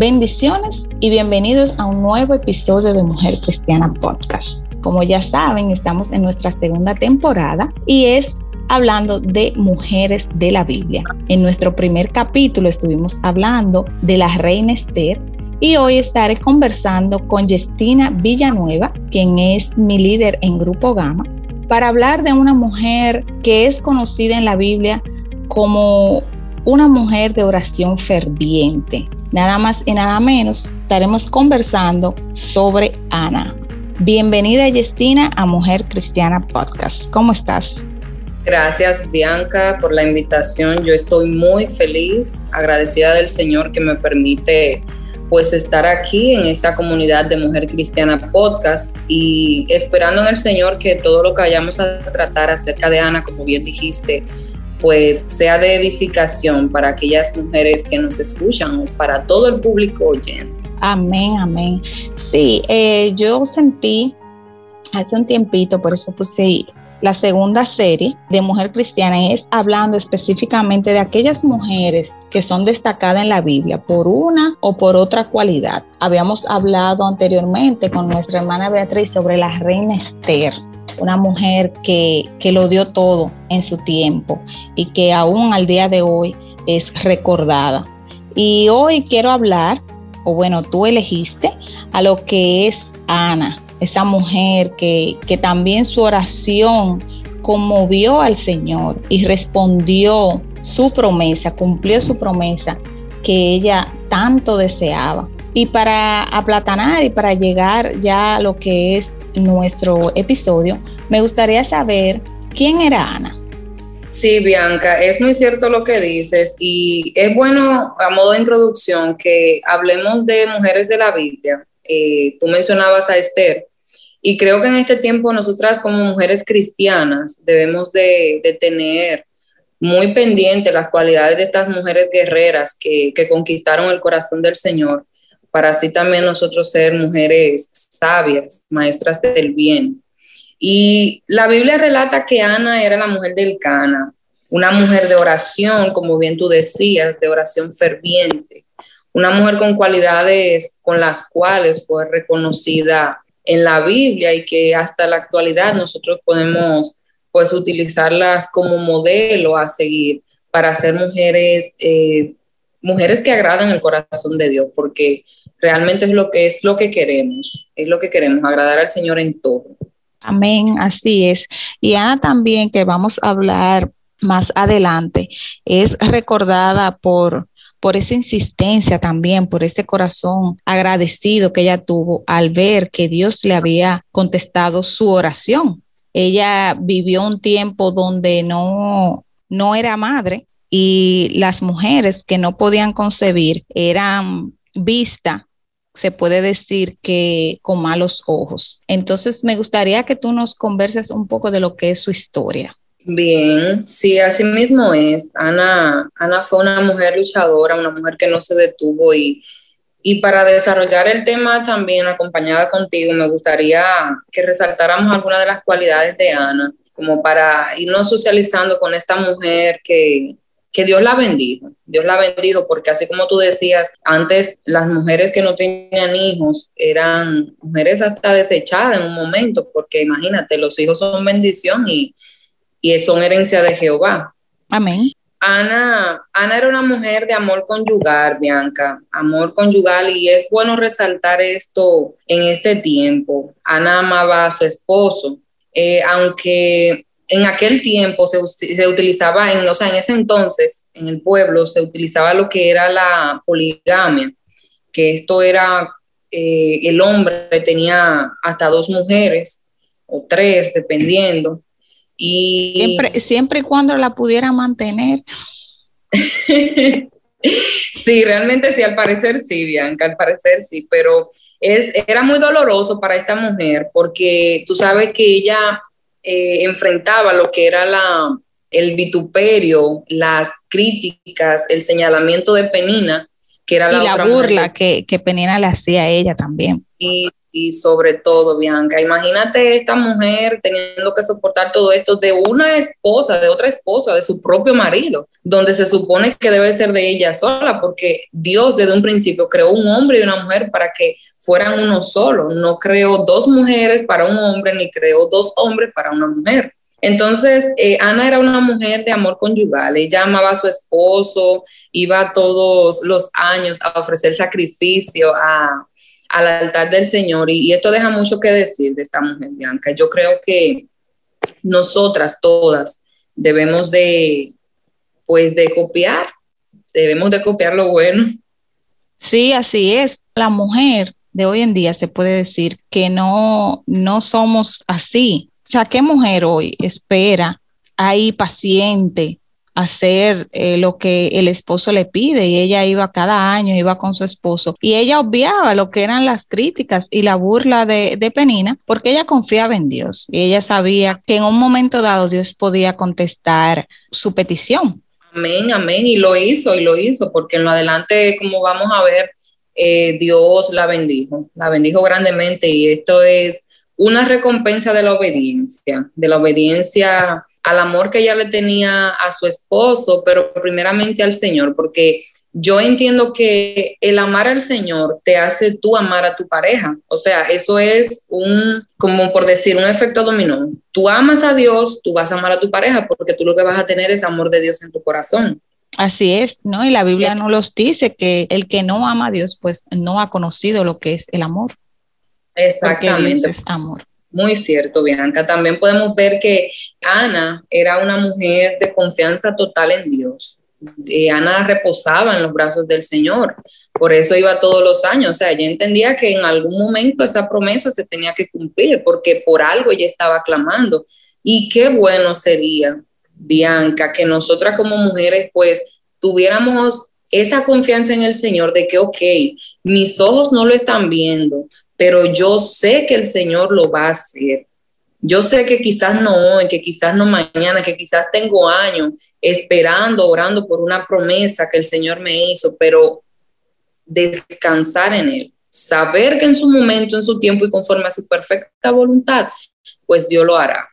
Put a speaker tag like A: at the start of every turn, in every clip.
A: Bendiciones y bienvenidos a un nuevo episodio de Mujer Cristiana Podcast. Como ya saben, estamos en nuestra segunda temporada y es hablando de mujeres de la Biblia. En nuestro primer capítulo estuvimos hablando de la reina Esther y hoy estaré conversando con Justina Villanueva, quien es mi líder en Grupo Gama, para hablar de una mujer que es conocida en la Biblia como una mujer de oración ferviente. Nada más y nada menos estaremos conversando sobre Ana. Bienvenida Justina a Mujer Cristiana Podcast. ¿Cómo estás?
B: Gracias Bianca por la invitación. Yo estoy muy feliz, agradecida del Señor que me permite pues estar aquí en esta comunidad de Mujer Cristiana Podcast y esperando en el Señor que todo lo que vayamos a tratar acerca de Ana, como bien dijiste, pues sea de edificación para aquellas mujeres que nos escuchan o para todo el público oyente.
A: Amén, amén. Sí, eh, yo sentí hace un tiempito, por eso puse la segunda serie de Mujer Cristiana es hablando específicamente de aquellas mujeres que son destacadas en la Biblia por una o por otra cualidad. Habíamos hablado anteriormente con nuestra hermana Beatriz sobre la reina Esther una mujer que, lo dio todo en su tiempo y que aún al día de hoy es recordada. Y hoy quiero hablar, o bueno, tú elegiste a lo que es Ana, esa mujer que, que también su oración conmovió al Señor y respondió su promesa, cumplió su promesa que ella tanto deseaba. Y para aplatanar y para llegar ya a lo que es nuestro episodio, me gustaría saber quién era Ana.
B: Sí, Bianca, es muy cierto lo que dices y es bueno a modo de introducción que hablemos de mujeres de la Biblia. Eh, tú mencionabas a Esther y creo que en este tiempo nosotras como mujeres cristianas debemos de, tener muy pendiente las cualidades de estas mujeres guerreras que, que conquistaron el corazón del Señor para así también nosotros ser mujeres sabias, maestras del bien. Y la Biblia relata que Ana era la mujer del Cana, una mujer de oración, como bien tú decías, de oración ferviente, una mujer con cualidades con las cuales fue reconocida en la Biblia y que hasta la actualidad nosotros podemos pues utilizarlas como modelo a seguir para ser mujeres, eh, mujeres que agradan el corazón de Dios, porque realmente es lo que es lo que queremos, es lo que queremos, agradar al Señor en todo.
A: Amén, así es. Y Ana también, que vamos a hablar más adelante, es recordada por, por esa insistencia también, por ese corazón agradecido que ella tuvo al ver que Dios le había contestado su oración. Ella vivió un tiempo donde no, no era madre y las mujeres que no podían concebir eran vistas se puede decir que con malos ojos. Entonces, me gustaría que tú nos converses un poco de lo que es su historia.
B: Bien, sí, así mismo es. Ana, Ana fue una mujer luchadora, una mujer que no se detuvo y, y para desarrollar el tema también acompañada contigo, me gustaría que resaltáramos algunas de las cualidades de Ana, como para irnos socializando con esta mujer que, que Dios la bendijo, Dios la bendijo porque así como tú decías, antes las mujeres que no tenían hijos eran mujeres hasta desechadas en un momento, porque imagínate, los hijos son bendición y, y son herencia de Jehová.
A: Amén.
B: Ana, Ana era una mujer de amor conyugal, Bianca, amor conyugal, y es bueno resaltar esto en este tiempo. Ana amaba a su esposo, eh, aunque en aquel tiempo se, utilizaba, en, o sea, en ese entonces, en el pueblo, se utilizaba lo que era la poligamia, que esto era, eh, el hombre tenía hasta dos mujeres o tres, dependiendo. Y
A: siempre, siempre y cuando la pudiera mantener.
B: sí, realmente sí, al parecer sí, Bianca, al parecer sí, pero es, era muy doloroso para esta mujer porque tú sabes que ella eh, enfrentaba lo que era la, el vituperio, las críticas, el señalamiento de Penina, que era la,
A: burla que, que, Penina le hacía a ella también.
B: Y y sobre todo, Bianca, imagínate esta mujer teniendo que soportar todo esto de una esposa, de otra esposa, de su propio marido, donde se supone que debe ser de ella sola, porque Dios desde un principio creó un hombre y una mujer para que fueran uno solo, no creó dos mujeres para un hombre, ni creó dos hombres para una mujer. Entonces, eh, Ana era una mujer de amor conyugal. Ella amaba a su esposo, iba todos los años a ofrecer sacrificio a, al altar del Señor. Y, esto deja mucho que decir de esta mujer, Bianca. Yo creo que nosotras todas debemos de, pues, de copiar, debemos de copiar lo bueno.
A: Sí, así es. La mujer de hoy en día se puede decir que no, no somos así. O sea, ¿qué mujer hoy espera ahí paciente, hacer eh, lo que el esposo le pide y ella iba cada año, iba con su esposo y ella obviaba lo que eran las críticas y la burla de, de Penina porque ella confiaba en Dios y ella sabía que en un momento dado Dios podía contestar su petición.
B: Amén, amén, y lo hizo, y lo hizo, porque en lo adelante, como vamos a ver, eh, Dios la bendijo, la bendijo grandemente, y esto es una recompensa de la obediencia, de la obediencia al amor que ella le tenía a su esposo, pero primeramente al Señor, porque yo entiendo que el amar al Señor te hace tú amar a tu pareja. O sea, eso es un, como por decir, un efecto dominó. Tú amas a Dios, tú vas a amar a tu pareja porque tú lo que vas a tener es amor de Dios en tu corazón.
A: Así es, ¿no? Y la Biblia no los dice que el que no ama a Dios, pues no ha conocido lo que es el amor.
B: Exactamente. es
A: amor.
B: Muy cierto, Bianca. También podemos ver que Ana era una mujer de confianza total en Dios. Ana reposaba en los brazos del Señor, por eso iba todos los años. O sea, ella entendía que en algún momento esa promesa se tenía que cumplir, porque por algo ella estaba clamando. Y qué bueno sería, Bianca, que nosotras como mujeres, pues, tuviéramos esa confianza en el Señor de que, ok, mis ojos no lo están viendo, pero yo sé que el Señor lo va a hacer. Yo sé que quizás no hoy, que quizás no mañana, que quizás tengo años esperando, orando por una promesa que el Señor me hizo, pero descansar en Él, saber que en su momento, en su tiempo y conforme a su perfecta voluntad, pues Dios lo hará.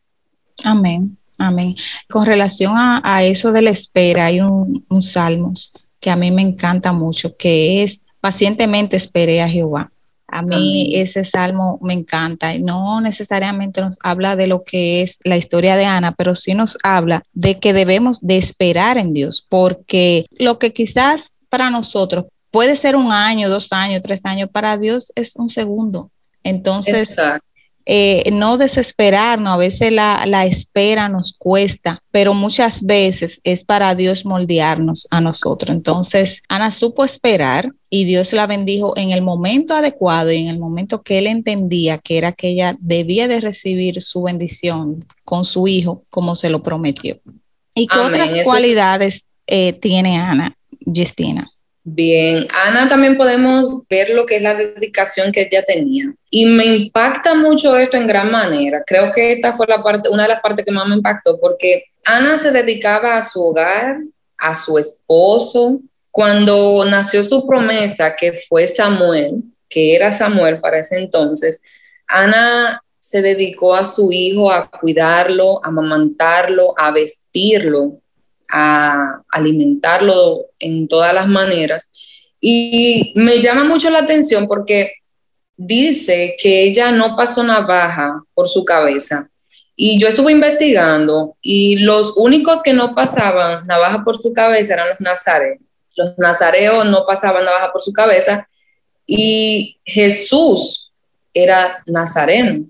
A: Amén, amén. Con relación a, eso de la espera, hay un, un salmos que a mí me encanta mucho, que es pacientemente esperé a Jehová. A mí ese salmo me encanta. y No necesariamente nos habla de lo que es la historia de Ana, pero sí nos habla de que debemos de esperar en Dios, porque lo que quizás para nosotros puede ser un año, dos años, tres años, para Dios es un segundo. Entonces, eh, no desesperarnos, a veces la, la, espera nos cuesta, pero muchas veces es para Dios moldearnos a nosotros. Entonces, Ana supo esperar y Dios la bendijo en el momento adecuado y en el momento que él entendía que era que ella debía de recibir su bendición con su hijo como se lo prometió. ¿Y qué otras cualidades eh, tiene Ana, Justina?
B: Bien, Ana también podemos ver lo que es la dedicación que ella tenía. Y me impacta mucho esto en gran manera. Creo que esta fue la parte, una de las partes que más me impactó, porque Ana se dedicaba a su hogar, a su esposo. Cuando nació su promesa, que fue Samuel, que era Samuel para ese entonces, Ana se dedicó a su hijo, a cuidarlo, a amamantarlo, a vestirlo, a alimentarlo en todas las maneras. Y me llama mucho la atención porque dice que ella no pasó navaja por su cabeza. Y yo estuve investigando y los únicos que no pasaban navaja por su cabeza eran los nazareos. Los nazareos no pasaban navaja por su cabeza y Jesús era nazareno.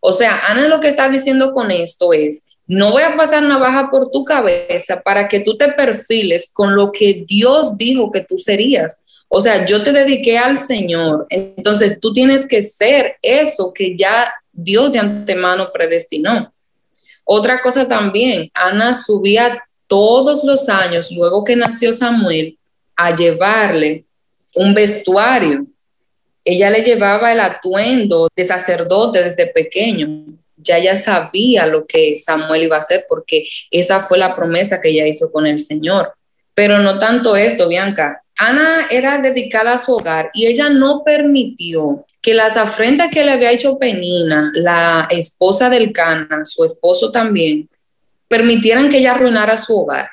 B: O sea, Ana lo que está diciendo con esto es no voy a pasar navaja por tu cabeza para que tú te perfiles con lo que Dios dijo que tú serías. O sea, yo te dediqué al Señor. Entonces tú tienes que ser eso que ya Dios de antemano predestinó. Otra cosa también, Ana subía todos los años, luego que nació Samuel, a llevarle un vestuario. Ella le llevaba el atuendo de sacerdote desde pequeño ya ya sabía lo que Samuel iba a hacer porque esa fue la promesa que ella hizo con el Señor. Pero no tanto esto, Bianca. Ana era dedicada a su hogar y ella no permitió que las afrentas que le había hecho Penina, la esposa del Cana, su esposo también, permitieran que ella arruinara su hogar.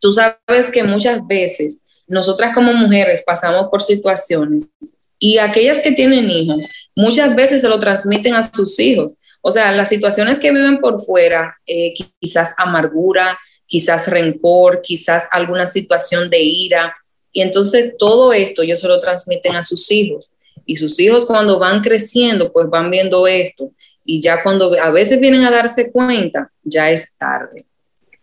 B: Tú sabes que muchas veces nosotras como mujeres pasamos por situaciones y aquellas que tienen hijos muchas veces se lo transmiten a sus hijos. O sea, las situaciones que viven por fuera, eh, quizás amargura, quizás rencor, quizás alguna situación de ira. Y entonces todo esto ellos se lo transmiten a sus hijos. Y sus hijos cuando van creciendo, pues van viendo esto. Y ya cuando a veces vienen a darse cuenta, ya es tarde.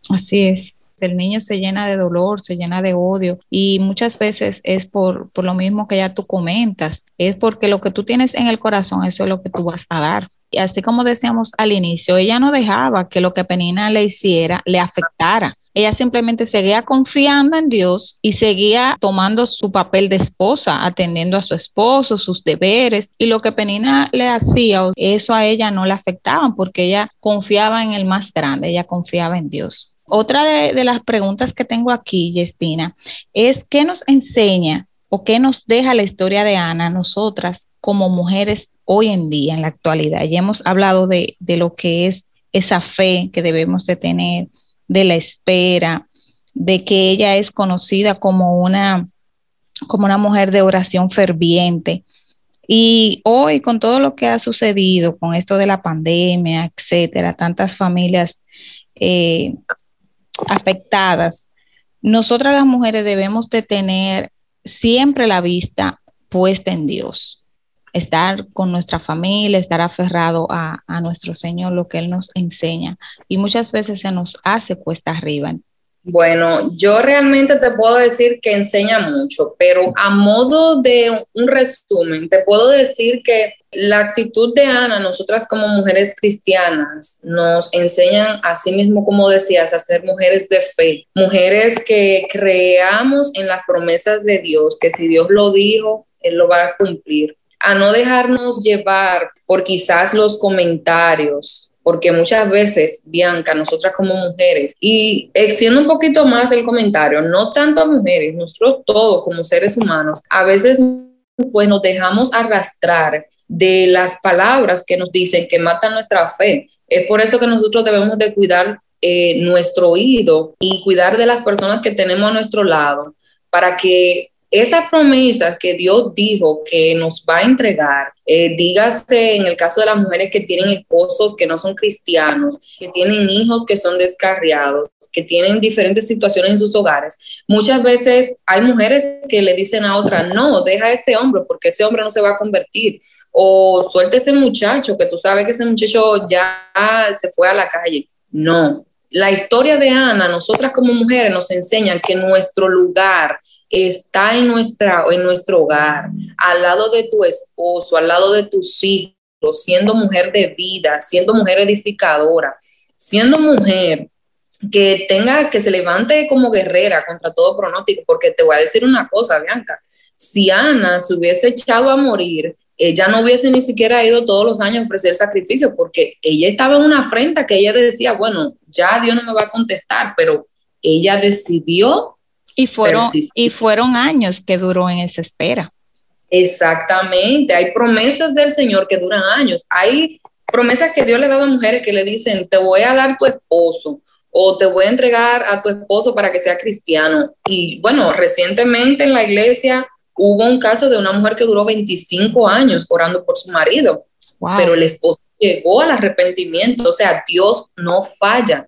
A: Así es el niño se llena de dolor, se llena de odio y muchas veces es por, por lo mismo que ya tú comentas, es porque lo que tú tienes en el corazón, eso es lo que tú vas a dar. Y así como decíamos al inicio, ella no dejaba que lo que Penina le hiciera le afectara. Ella simplemente seguía confiando en Dios y seguía tomando su papel de esposa, atendiendo a su esposo, sus deberes. Y lo que Penina le hacía, eso a ella no le afectaba porque ella confiaba en el más grande, ella confiaba en Dios. Otra de, las preguntas que tengo aquí, Justina, es qué nos enseña o qué nos deja la historia de Ana nosotras como mujeres hoy en día, en la actualidad. Ya hemos hablado de, de lo que es esa fe que debemos de tener, de la espera, de que ella es conocida como una, como una mujer de oración ferviente. Y hoy, con todo lo que ha sucedido, con esto de la pandemia, etcétera, tantas familias eh, afectadas, nosotras las mujeres debemos de tener siempre la vista puesta en Dios, estar con nuestra familia, estar aferrado a, a nuestro Señor, lo que Él nos enseña. Y muchas veces se nos hace cuesta arriba.
B: Bueno, yo realmente te puedo decir que enseña mucho, pero a modo de un resumen, te puedo decir que la actitud de Ana, nosotras como mujeres cristianas, nos enseñan a sí mismo, como decías, a ser mujeres de fe, mujeres que creamos en las promesas de Dios, que si Dios lo dijo, Él lo va a cumplir, a no dejarnos llevar por quizás los comentarios porque muchas veces, Bianca, nosotras como mujeres, y extiendo un poquito más el comentario, no tanto a mujeres, nosotros todos como seres humanos, a veces pues nos dejamos arrastrar de las palabras que nos dicen que matan nuestra fe. Es por eso que nosotros debemos de cuidar eh, nuestro oído y cuidar de las personas que tenemos a nuestro lado para que esa promesa que Dios dijo que nos va a entregar, eh, dígase en el caso de las mujeres que tienen esposos que no son cristianos, que tienen hijos que son descarriados, que tienen diferentes situaciones en sus hogares, muchas veces hay mujeres que le dicen a otra, no, deja a ese hombre porque ese hombre no se va a convertir, o suelta ese muchacho que tú sabes que ese muchacho ya se fue a la calle. No, la historia de Ana, nosotras como mujeres nos enseñan que nuestro lugar está en, nuestra, en nuestro hogar, al lado de tu esposo, al lado de tus hijos, siendo mujer de vida, siendo mujer edificadora, siendo mujer que tenga, que se levante como guerrera contra todo pronóstico, porque te voy a decir una cosa, Bianca, si Ana se hubiese echado a morir, ella no hubiese ni siquiera ido todos los años a ofrecer sacrificio, porque ella estaba en una afrenta que ella decía, bueno, ya Dios no me va a contestar, pero ella decidió
A: y fueron, y fueron años que duró en esa espera.
B: Exactamente, hay promesas del Señor que duran años. Hay promesas que Dios le da a mujeres que le dicen, te voy a dar tu esposo o te voy a entregar a tu esposo para que sea cristiano. Y bueno, recientemente en la iglesia hubo un caso de una mujer que duró 25 años orando por su marido, pero el esposo llegó al arrepentimiento, o sea, Dios no falla.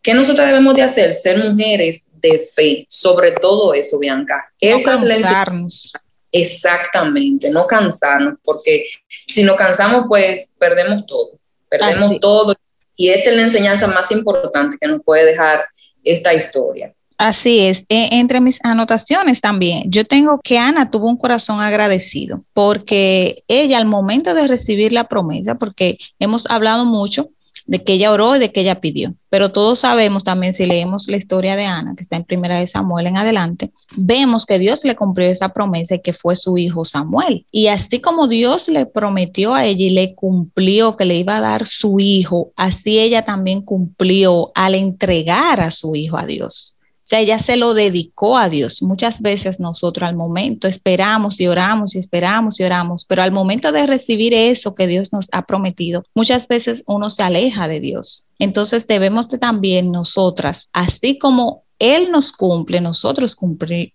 B: ¿Qué nosotros debemos de hacer? Ser mujeres de fe, sobre todo eso, Bianca.
A: No cansarnos.
B: Exactamente, no cansarnos, porque si nos cansamos, pues perdemos todo, perdemos todo. Y esta es la enseñanza más importante que nos puede dejar esta historia.
A: Así es, e, entre mis anotaciones también, yo tengo que Ana tuvo un corazón agradecido porque ella al momento de recibir la promesa, porque hemos hablado mucho de que ella oró y de que ella pidió. Pero todos sabemos también, si leemos la historia de Ana, que está en primera de Samuel en adelante, vemos que Dios le cumplió esa promesa y que fue su hijo Samuel. Y así como Dios le prometió a ella y le cumplió que le iba a dar su hijo, así ella también cumplió al entregar a su hijo a Dios. O sea, ella se lo dedicó a Dios. Muchas veces nosotros al momento esperamos y oramos y esperamos y oramos, pero al momento de recibir eso que Dios nos ha prometido, muchas veces uno se aleja de Dios. Entonces debemos de también nosotras, así como Él nos cumple, nosotros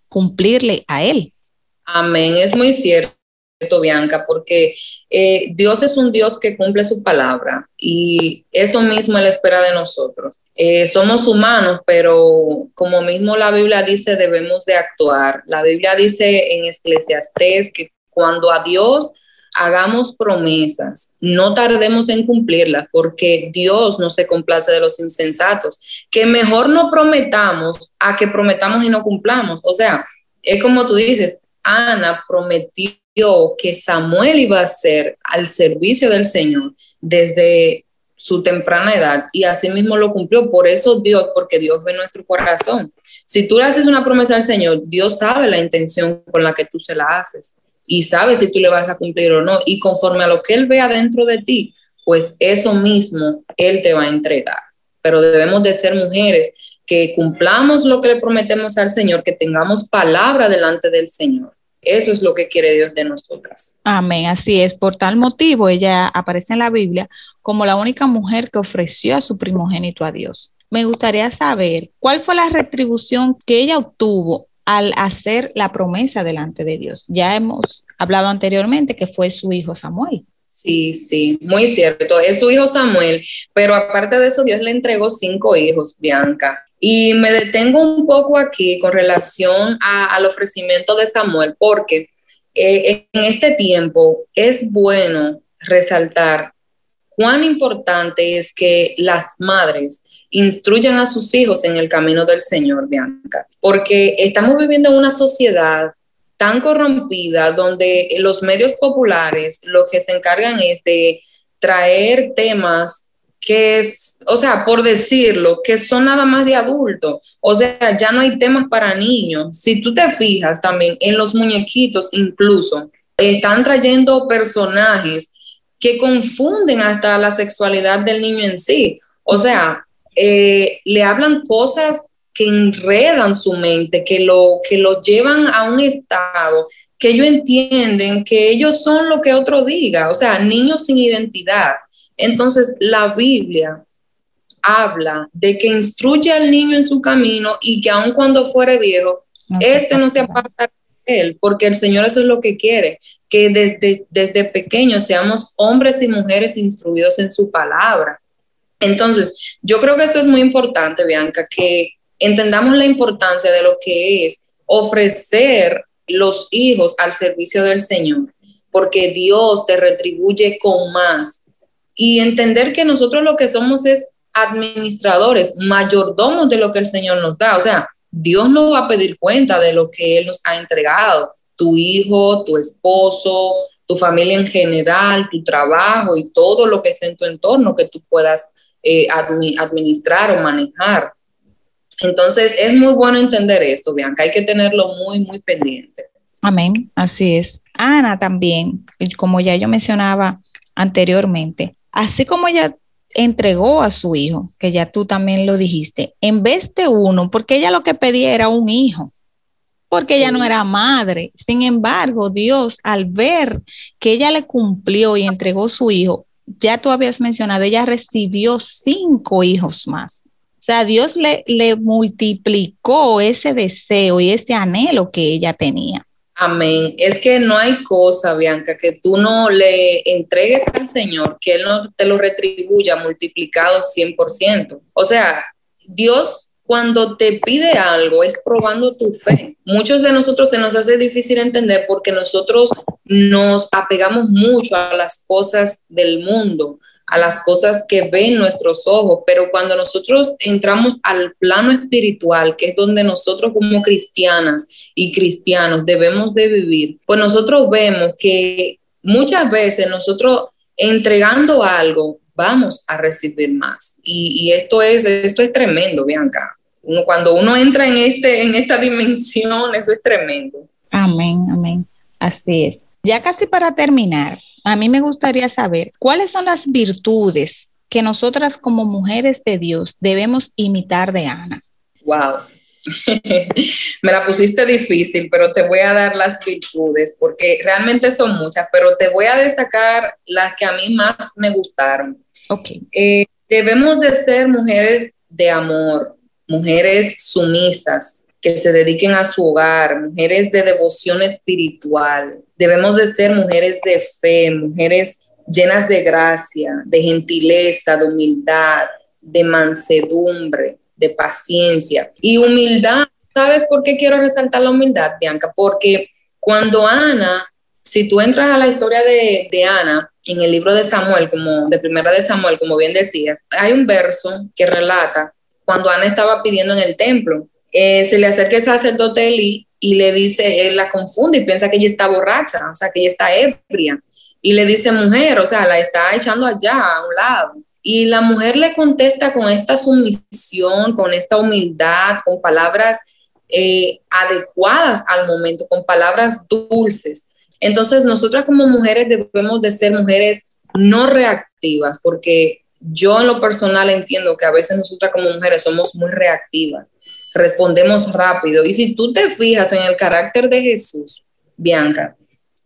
A: cumplirle a Él.
B: Amén, es muy cierto. Bianca, porque eh, Dios es un Dios que cumple su palabra y eso mismo Él espera de nosotros. Eh, somos humanos, pero como mismo la Biblia dice, debemos de actuar. La Biblia dice en Eclesiastés que cuando a Dios hagamos promesas, no tardemos en cumplirlas, porque Dios no se complace de los insensatos. Que mejor no prometamos a que prometamos y no cumplamos. O sea, es como tú dices, Ana prometió que Samuel iba a ser al servicio del Señor desde su temprana edad y así mismo lo cumplió. Por eso Dios, porque Dios ve nuestro corazón. Si tú le haces una promesa al Señor, Dios sabe la intención con la que tú se la haces y sabe si tú le vas a cumplir o no. Y conforme a lo que Él vea dentro de ti, pues eso mismo Él te va a entregar. Pero debemos de ser mujeres que cumplamos lo que le prometemos al Señor, que tengamos palabra delante del Señor eso es lo que quiere Dios de nosotras.
A: Amén, así es. Por tal motivo, ella aparece en la Biblia como la única mujer que ofreció a su primogénito a Dios. Me gustaría saber cuál fue la retribución que ella obtuvo al hacer la promesa delante de Dios. Ya hemos hablado anteriormente que fue su hijo Samuel.
B: Sí, sí, muy cierto. Es su hijo Samuel, pero aparte de eso, Dios le entregó cinco hijos, Bianca. Y me detengo un poco aquí con relación al ofrecimiento de Samuel, porque eh, en este tiempo es bueno resaltar cuán importante es que las madres instruyan a sus hijos en el camino del Señor, Bianca, porque estamos viviendo en una sociedad tan corrompida donde los medios populares lo que se encargan es de traer temas que es, o sea, por decirlo, que son nada más de adultos. O sea, ya no hay temas para niños. Si tú te fijas también en los muñequitos, incluso, están trayendo personajes que confunden hasta la sexualidad del niño en sí. O sea, eh, le hablan cosas que enredan su mente, que lo, que lo llevan a un estado que ellos entienden que ellos son lo que otro diga, o sea, niños sin identidad. Entonces, la Biblia habla de que instruye al niño en su camino y que aun cuando fuere viejo, este no se aparta de él, porque el Señor eso es lo que quiere, que desde, desde pequeños seamos hombres y mujeres instruidos en su palabra. Entonces, yo creo que esto es muy importante, Bianca, que entendamos la importancia de lo que es ofrecer los hijos al servicio del Señor, porque Dios te retribuye con más y entender que nosotros lo que somos es administradores, mayordomos de lo que el Señor nos da. O sea, Dios no va a pedir cuenta de lo que Él nos ha entregado. Tu hijo, tu esposo, tu familia en general, tu trabajo y todo lo que esté en tu entorno que tú puedas eh, administrar o manejar. Entonces, es muy bueno entender esto, Bianca. Hay que tenerlo muy, muy pendiente.
A: Amén, así es. Ana también, como ya yo mencionaba anteriormente, así como ella entregó a su hijo, que ya tú también lo dijiste, en vez de uno, porque ella lo que pedía era un hijo, porque ella no era madre. Sin embargo, Dios, al ver que ella le cumplió y entregó su hijo, ya tú habías mencionado, ella recibió cinco hijos más. O sea, Dios le, le multiplicó ese deseo y ese anhelo que ella tenía.
B: Amén. Es que no hay cosa, Bianca, que tú no le entregues al Señor, que Él no te lo retribuya multiplicado 100%. O sea, Dios cuando te pide algo es probando tu fe. Muchos de nosotros se nos hace difícil entender porque nosotros nos apegamos mucho a las cosas del mundo, a las cosas que ven nuestros ojos, pero cuando nosotros entramos al plano espiritual, que es donde nosotros como cristianas y cristianos debemos de vivir, pues nosotros vemos que muchas veces nosotros entregando algo vamos a recibir más. Y, esto, es, esto es tremendo, Bianca. Uno, cuando uno entra en, este, en esta dimensión, eso es tremendo.
A: Amén, amén. Así es. Ya casi para terminar, a mí me gustaría saber cuáles son las virtudes que nosotras como mujeres de Dios debemos imitar de Ana.
B: Wow. Me la pusiste difícil, pero te voy a dar las virtudes, porque realmente son muchas, pero te voy a destacar las que a mí más me gustaron.
A: Ok.
B: Eh, debemos de ser mujeres de amor, mujeres sumisas, que se dediquen a su hogar, mujeres de devoción espiritual. Debemos de ser mujeres de fe, mujeres llenas de gracia, de gentileza, de humildad, de mansedumbre, de paciencia y humildad. ¿Sabes por qué quiero resaltar la humildad, Bianca? Porque cuando Ana, si tú entras a la historia de, Ana, en el libro de Samuel, como de primera de Samuel, como bien decías, hay un verso que relata cuando Ana estaba pidiendo en el templo. Eh, se le acerca el sacerdote Eli y le dice, él la confunde y piensa que ella está borracha, o sea, que ella está ebria. Y le dice, mujer, o sea, la está echando allá a un lado. Y la mujer le contesta con esta sumisión, con esta humildad, con palabras eh, adecuadas al momento, con palabras dulces. Entonces, nosotras como mujeres debemos de ser mujeres no reactivas, porque yo en lo personal entiendo que a veces nosotras como mujeres somos muy reactivas, respondemos rápido. Y si tú te fijas en el carácter de Jesús, Bianca,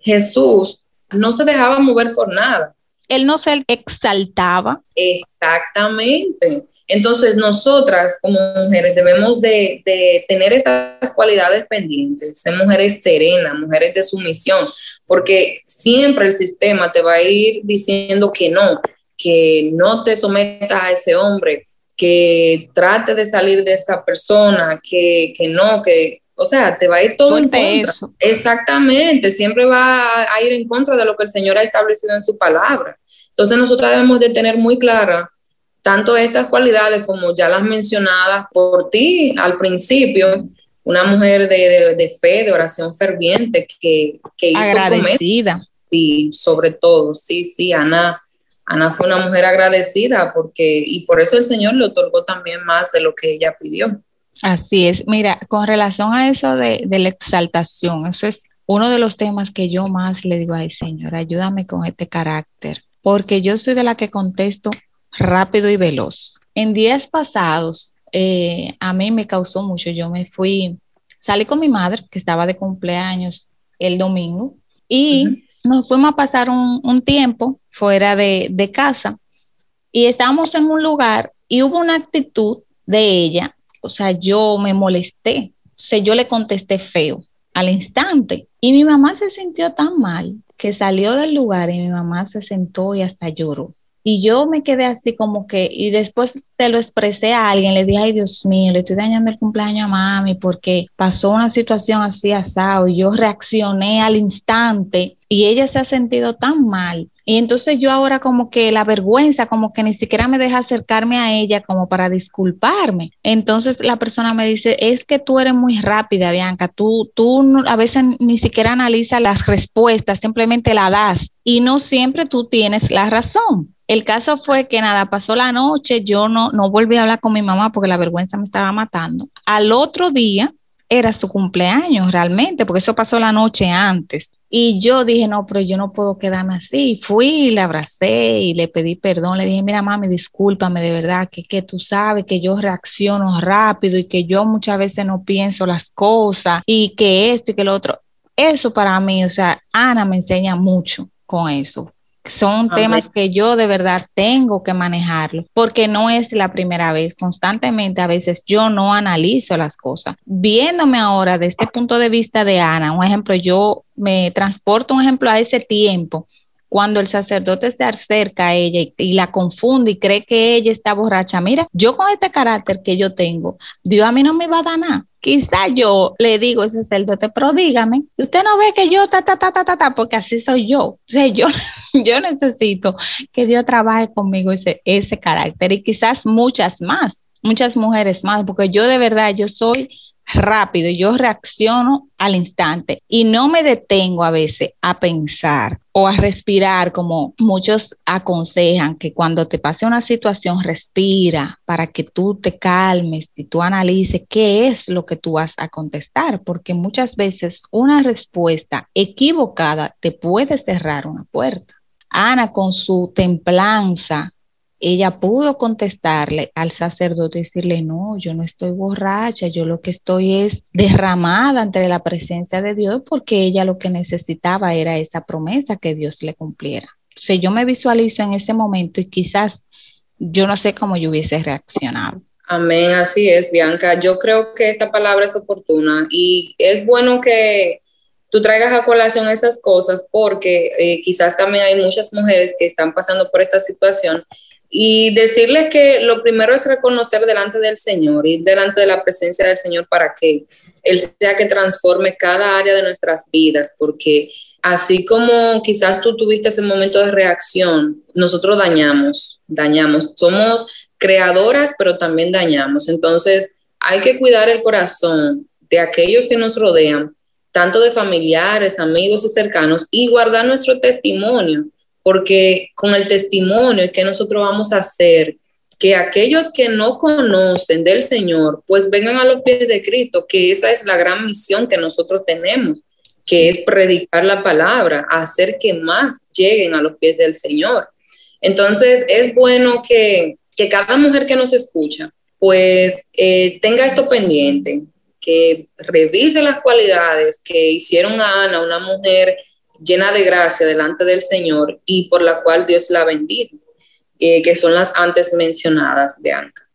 B: Jesús no se dejaba mover por nada
A: él no se exaltaba.
B: Exactamente. Entonces, nosotras como mujeres debemos de, tener estas cualidades pendientes, ser mujeres serenas, mujeres de sumisión, porque siempre el sistema te va a ir diciendo que no, que no te sometas a ese hombre, que trate de salir de esa persona, que, que no, que o sea, te va a ir todo en contra. Exactamente, siempre va a ir en contra de lo que el Señor ha establecido en su palabra. Entonces nosotros debemos de tener muy clara tanto estas cualidades como ya las mencionadas por ti al principio, una mujer de, fe, de oración ferviente que, que hizo
A: agradecida.
B: Sí, sobre todo, sí, sí, Ana, Ana fue una mujer agradecida porque, y por eso el Señor le otorgó también más de lo que ella pidió.
A: Así es. Mira, con relación a eso de, la exaltación, eso es uno de los temas que yo más le digo, ay Señor, ayúdame con este carácter, porque yo soy de la que contesto rápido y veloz. En días pasados, eh, a mí me causó mucho, yo me fui, salí con mi madre, que estaba de cumpleaños el domingo, y nos fuimos a pasar un, tiempo fuera de, de casa, y estábamos en un lugar y hubo una actitud de ella o sea, yo me molesté, o sea, yo le contesté feo al instante y mi mamá se sintió tan mal que salió del lugar y mi mamá se sentó y hasta lloró. Y yo me quedé así como que, y después se lo expresé a alguien, le dije, ay Dios mío, le estoy dañando el cumpleaños a mami porque pasó una situación así asado y yo reaccioné al instante y ella se ha sentido tan mal y entonces yo ahora como que la vergüenza, como que ni siquiera me deja acercarme a ella como para disculparme. Entonces la persona me dice, es que tú eres muy rápida, Bianca, tú, tú a veces ni siquiera analizas las respuestas, simplemente la das y no siempre tú tienes la razón. El caso fue que nada, pasó la noche, yo no, no volví a hablar con mi mamá porque la vergüenza me estaba matando. Al otro día era su cumpleaños realmente, porque eso pasó la noche antes. Y yo dije, no, pero yo no puedo quedarme así. Fui le abracé y le pedí perdón. Le dije, mira, mami, discúlpame de verdad, que, que tú sabes que yo reacciono rápido y que yo muchas veces no pienso las cosas y que esto y que lo otro. Eso para mí, o sea, Ana me enseña mucho con eso. Son temas que yo de verdad tengo que manejarlo, porque no es la primera vez. Constantemente a veces yo no analizo las cosas. Viéndome ahora desde este punto de vista de Ana, un ejemplo, yo me transporto un ejemplo a ese tiempo cuando el sacerdote se acerca a ella y, la confunde y cree que ella está borracha, mira, yo con este carácter que yo tengo, Dios a mí no me va a dar nada. Quizá yo le digo al sacerdote, pero dígame, usted no ve que yo ta, ta, ta, ta, ta, ta, porque así soy yo. O yo, yo necesito que Dios trabaje conmigo ese, ese carácter y quizás muchas más, muchas mujeres más, porque yo de verdad, yo soy rápido, yo reacciono al instante y no me detengo a veces a pensar o a respirar como muchos aconsejan que cuando te pase una situación respira para que tú te calmes y tú analices qué es lo que tú vas a contestar, porque muchas veces una respuesta equivocada te puede cerrar una puerta. Ana con su templanza, ella pudo contestarle al sacerdote y decirle, no, yo no estoy borracha, yo lo que estoy es derramada ante la presencia de Dios porque ella lo que necesitaba era esa promesa que Dios le cumpliera. Entonces yo me visualizo en ese momento y quizás yo no sé cómo yo hubiese reaccionado.
B: Amén, así es, Bianca. Yo creo que esta palabra es oportuna y es bueno que tú traigas a colación esas cosas porque eh, quizás también hay muchas mujeres que están pasando por esta situación y decirles que lo primero es reconocer delante del Señor, ir delante de la presencia del Señor para que Él sea que transforme cada área de nuestras vidas, porque así como quizás tú tuviste ese momento de reacción, nosotros dañamos, dañamos. Somos creadoras, pero también dañamos. Entonces, hay que cuidar el corazón de aquellos que nos rodean, tanto de familiares, amigos y cercanos, y guardar nuestro testimonio porque con el testimonio es que nosotros vamos a hacer que aquellos que no conocen del Señor, pues vengan a los pies de Cristo, que esa es la gran misión que nosotros tenemos, que es predicar la palabra, hacer que más lleguen a los pies del Señor. Entonces, es bueno que, cada mujer que nos escucha, pues eh, tenga esto pendiente, que revise las cualidades que hicieron a Ana, una mujer llena de gracia delante del Señor y por la cual Dios la bendiga, eh, que son las antes mencionadas de Anca.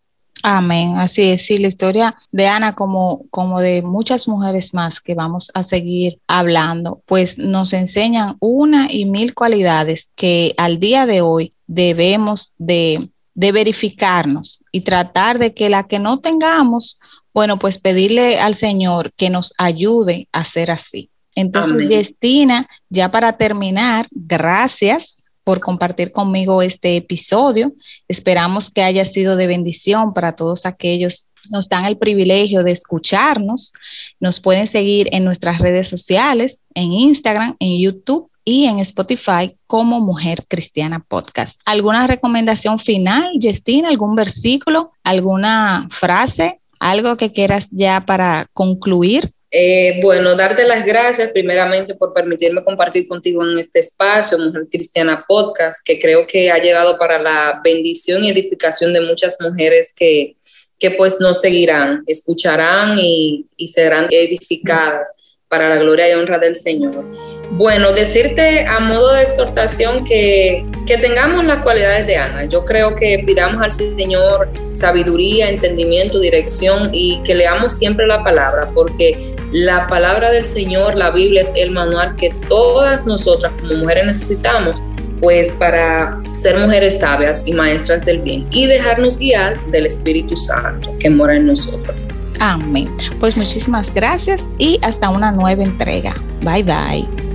A: Amén, así es, sí, la historia de Ana como, como de muchas mujeres más que vamos a seguir hablando, pues nos enseñan una y mil cualidades que al día de hoy debemos de, de verificarnos y tratar de que la que no tengamos, bueno, pues pedirle al Señor que nos ayude a ser así. Entonces, Justina, ya para terminar, gracias por compartir conmigo este episodio. Esperamos que haya sido de bendición para todos aquellos que nos dan el privilegio de escucharnos. Nos pueden seguir en nuestras redes sociales, en Instagram, en YouTube y en Spotify como Mujer Cristiana Podcast. ¿Alguna recomendación final, Justina? ¿Algún versículo? ¿Alguna frase? ¿Algo que quieras ya para concluir?
B: Eh, bueno, darte las gracias primeramente por permitirme compartir contigo en este espacio, Mujer Cristiana Podcast, que creo que ha llegado para la bendición y edificación de muchas mujeres que, que pues nos seguirán, escucharán y, y serán edificadas para la gloria y honra del Señor. Bueno, decirte a modo de exhortación que, que tengamos las cualidades de Ana. Yo creo que pidamos al Señor sabiduría, entendimiento, dirección y que leamos siempre la palabra, porque la palabra del Señor, la Biblia es el manual que todas nosotras como mujeres necesitamos, pues para ser mujeres sabias y maestras del bien y dejarnos guiar del Espíritu Santo que mora en nosotros.
A: Amén. Pues muchísimas gracias y hasta una nueva entrega. Bye bye.